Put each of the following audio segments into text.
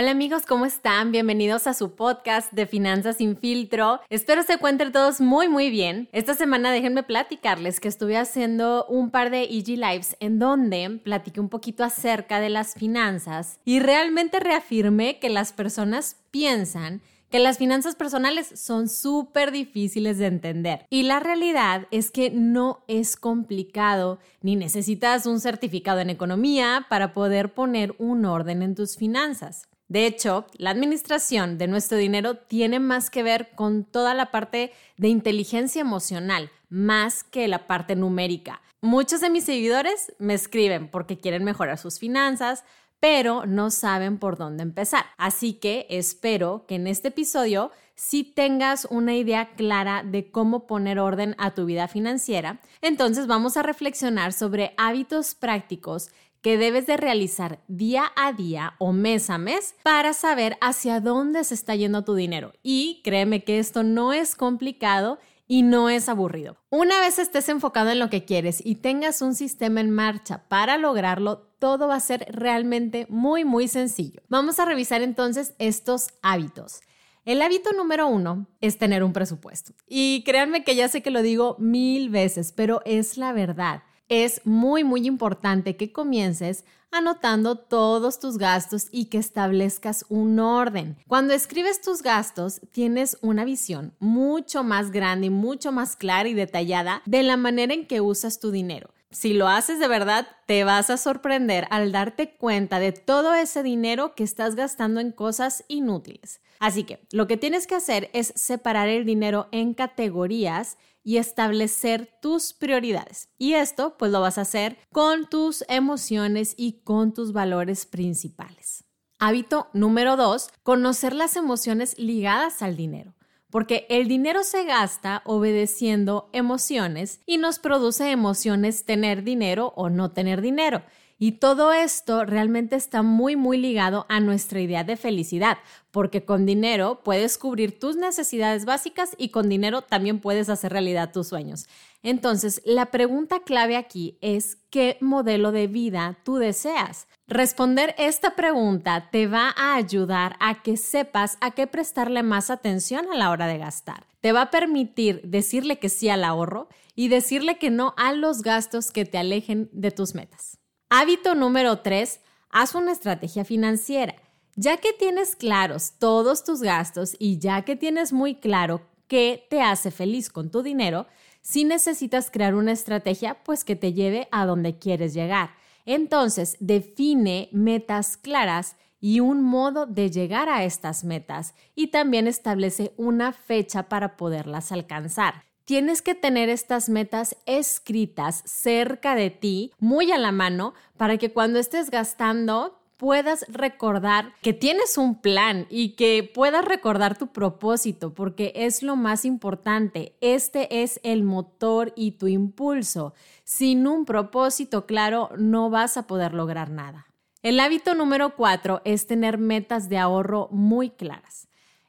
Hola amigos, ¿cómo están? Bienvenidos a su podcast de Finanzas sin filtro. Espero se encuentren todos muy muy bien. Esta semana déjenme platicarles que estuve haciendo un par de EG Lives en donde platiqué un poquito acerca de las finanzas y realmente reafirmé que las personas piensan que las finanzas personales son súper difíciles de entender. Y la realidad es que no es complicado ni necesitas un certificado en economía para poder poner un orden en tus finanzas. De hecho, la administración de nuestro dinero tiene más que ver con toda la parte de inteligencia emocional, más que la parte numérica. Muchos de mis seguidores me escriben porque quieren mejorar sus finanzas, pero no saben por dónde empezar. Así que espero que en este episodio sí tengas una idea clara de cómo poner orden a tu vida financiera. Entonces vamos a reflexionar sobre hábitos prácticos que debes de realizar día a día o mes a mes para saber hacia dónde se está yendo tu dinero. Y créeme que esto no es complicado y no es aburrido. Una vez estés enfocado en lo que quieres y tengas un sistema en marcha para lograrlo, todo va a ser realmente muy, muy sencillo. Vamos a revisar entonces estos hábitos. El hábito número uno es tener un presupuesto. Y créanme que ya sé que lo digo mil veces, pero es la verdad es muy, muy importante que comiences anotando todos tus gastos y que establezcas un orden. Cuando escribes tus gastos, tienes una visión mucho más grande y mucho más clara y detallada de la manera en que usas tu dinero. Si lo haces de verdad, te vas a sorprender al darte cuenta de todo ese dinero que estás gastando en cosas inútiles. Así que lo que tienes que hacer es separar el dinero en categorías y establecer tus prioridades. Y esto pues lo vas a hacer con tus emociones y con tus valores principales. Hábito número dos, conocer las emociones ligadas al dinero. Porque el dinero se gasta obedeciendo emociones y nos produce emociones tener dinero o no tener dinero. Y todo esto realmente está muy, muy ligado a nuestra idea de felicidad, porque con dinero puedes cubrir tus necesidades básicas y con dinero también puedes hacer realidad tus sueños. Entonces, la pregunta clave aquí es, ¿qué modelo de vida tú deseas? Responder esta pregunta te va a ayudar a que sepas a qué prestarle más atención a la hora de gastar. Te va a permitir decirle que sí al ahorro y decirle que no a los gastos que te alejen de tus metas. Hábito número 3, haz una estrategia financiera. Ya que tienes claros todos tus gastos y ya que tienes muy claro qué te hace feliz con tu dinero, si necesitas crear una estrategia pues que te lleve a donde quieres llegar. Entonces, define metas claras y un modo de llegar a estas metas y también establece una fecha para poderlas alcanzar tienes que tener estas metas escritas cerca de ti, muy a la mano, para que cuando estés gastando puedas recordar que tienes un plan y que puedas recordar tu propósito, porque es lo más importante. Este es el motor y tu impulso. Sin un propósito claro, no vas a poder lograr nada. El hábito número cuatro es tener metas de ahorro muy claras.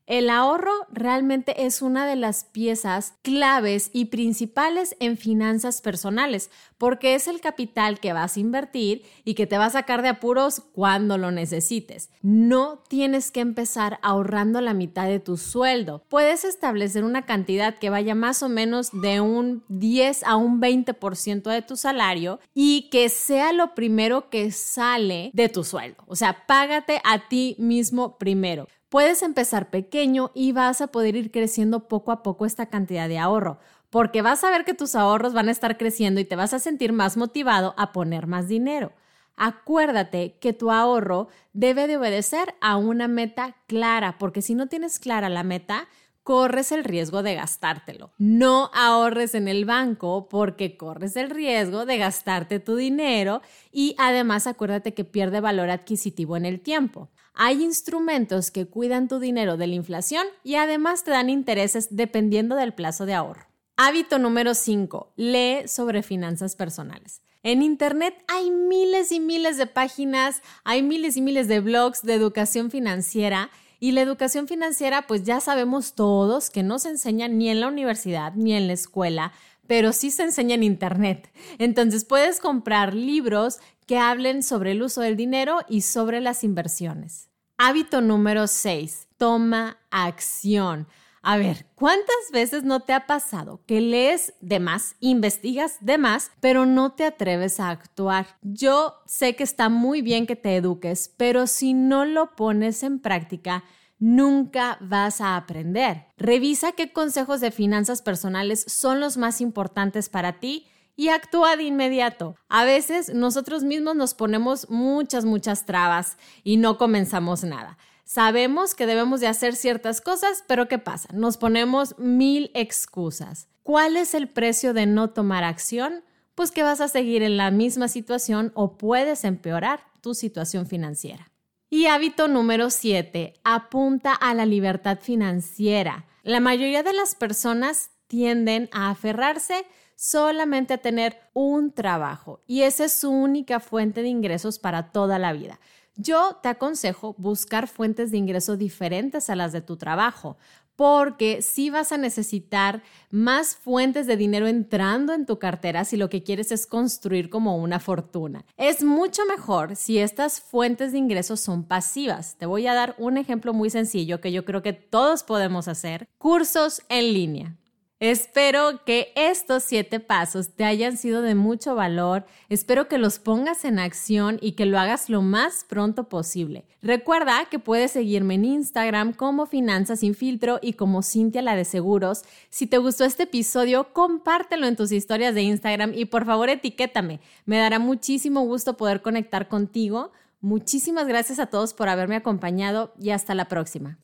El ahorro realmente es una de las piezas claves y principales en finanzas personales, porque es el capital que vas a invertir y que te va a sacar de apuros cuando lo necesites. No tienes que empezar ahorrando la mitad de tu sueldo. Puedes establecer una cantidad que vaya más o menos de un 10 a un 20% de tu salario y que sea lo primero que sale de tu sueldo. O sea, págate a ti mismo primero. Puedes empezar pequeño y vas a poder ir creciendo poco a poco esta cantidad de ahorro, porque vas a ver que tus ahorros van a estar creciendo y te vas a sentir más motivado a poner más dinero. Acuérdate que tu ahorro debe de obedecer a una meta clara, porque si no tienes clara la meta, corres el riesgo de gastártelo. No ahorres en el banco porque corres el riesgo de gastarte tu dinero y además acuérdate que pierde valor adquisitivo en el tiempo. Hay instrumentos que cuidan tu dinero de la inflación y además te dan intereses dependiendo del plazo de ahorro. Hábito número 5. Lee sobre finanzas personales. En Internet hay miles y miles de páginas, hay miles y miles de blogs de educación financiera y la educación financiera pues ya sabemos todos que no se enseña ni en la universidad ni en la escuela, pero sí se enseña en Internet. Entonces puedes comprar libros que hablen sobre el uso del dinero y sobre las inversiones. Hábito número 6. Toma acción. A ver, ¿cuántas veces no te ha pasado que lees de más, investigas de más, pero no te atreves a actuar? Yo sé que está muy bien que te eduques, pero si no lo pones en práctica, nunca vas a aprender. Revisa qué consejos de finanzas personales son los más importantes para ti y actúa de inmediato. A veces nosotros mismos nos ponemos muchas, muchas trabas y no comenzamos nada. Sabemos que debemos de hacer ciertas cosas, pero ¿qué pasa? Nos ponemos mil excusas. ¿Cuál es el precio de no tomar acción? Pues que vas a seguir en la misma situación o puedes empeorar tu situación financiera. Y hábito número 7, apunta a la libertad financiera. La mayoría de las personas tienden a aferrarse solamente a tener un trabajo y esa es su única fuente de ingresos para toda la vida. Yo te aconsejo buscar fuentes de ingreso diferentes a las de tu trabajo, porque si vas a necesitar más fuentes de dinero entrando en tu cartera si lo que quieres es construir como una fortuna. Es mucho mejor si estas fuentes de ingresos son pasivas. Te voy a dar un ejemplo muy sencillo que yo creo que todos podemos hacer. Cursos en línea. Espero que estos siete pasos te hayan sido de mucho valor. Espero que los pongas en acción y que lo hagas lo más pronto posible. Recuerda que puedes seguirme en Instagram como Finanzas sin filtro y como Cintia la de Seguros. Si te gustó este episodio, compártelo en tus historias de Instagram y por favor etiquétame. Me dará muchísimo gusto poder conectar contigo. Muchísimas gracias a todos por haberme acompañado y hasta la próxima.